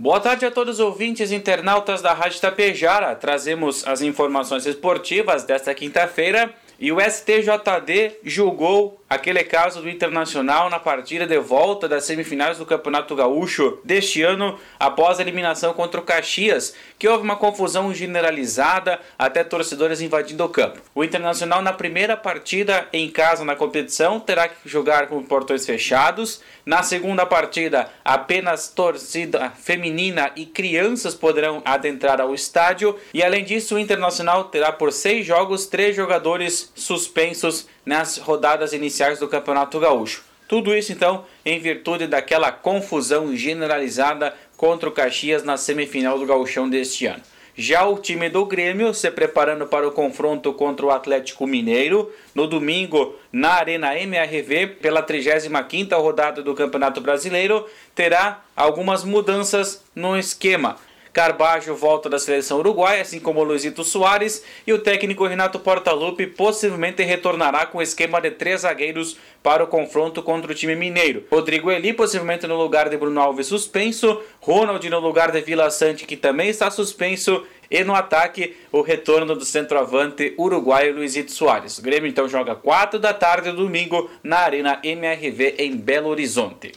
Boa tarde a todos os ouvintes e internautas da Rádio Tapejara. Trazemos as informações esportivas desta quinta-feira e o STJD julgou aquele caso do Internacional na partida de volta das semifinais do Campeonato Gaúcho deste ano, após a eliminação contra o Caxias, que houve uma confusão generalizada, até torcedores invadindo o campo. O Internacional, na primeira partida em casa na competição, terá que jogar com portões fechados. Na segunda partida, apenas torcida feminina e crianças poderão adentrar ao estádio. E além disso, o Internacional terá por seis jogos três jogadores suspensos nas rodadas iniciais do Campeonato Gaúcho. Tudo isso então em virtude daquela confusão generalizada contra o Caxias na semifinal do Gauchão deste ano. Já o time do Grêmio se preparando para o confronto contra o Atlético Mineiro no domingo na Arena MRV pela 35ª rodada do Campeonato Brasileiro terá algumas mudanças no esquema. Carbajo volta da seleção uruguaia, assim como Luizito Soares, e o técnico Renato Portaluppi possivelmente retornará com o esquema de três zagueiros para o confronto contra o time mineiro. Rodrigo Eli possivelmente no lugar de Bruno Alves suspenso, Ronald no lugar de Vila Sante que também está suspenso e no ataque o retorno do centroavante uruguaio Luizito Soares. O Grêmio então joga 4 da tarde domingo na Arena MRV em Belo Horizonte.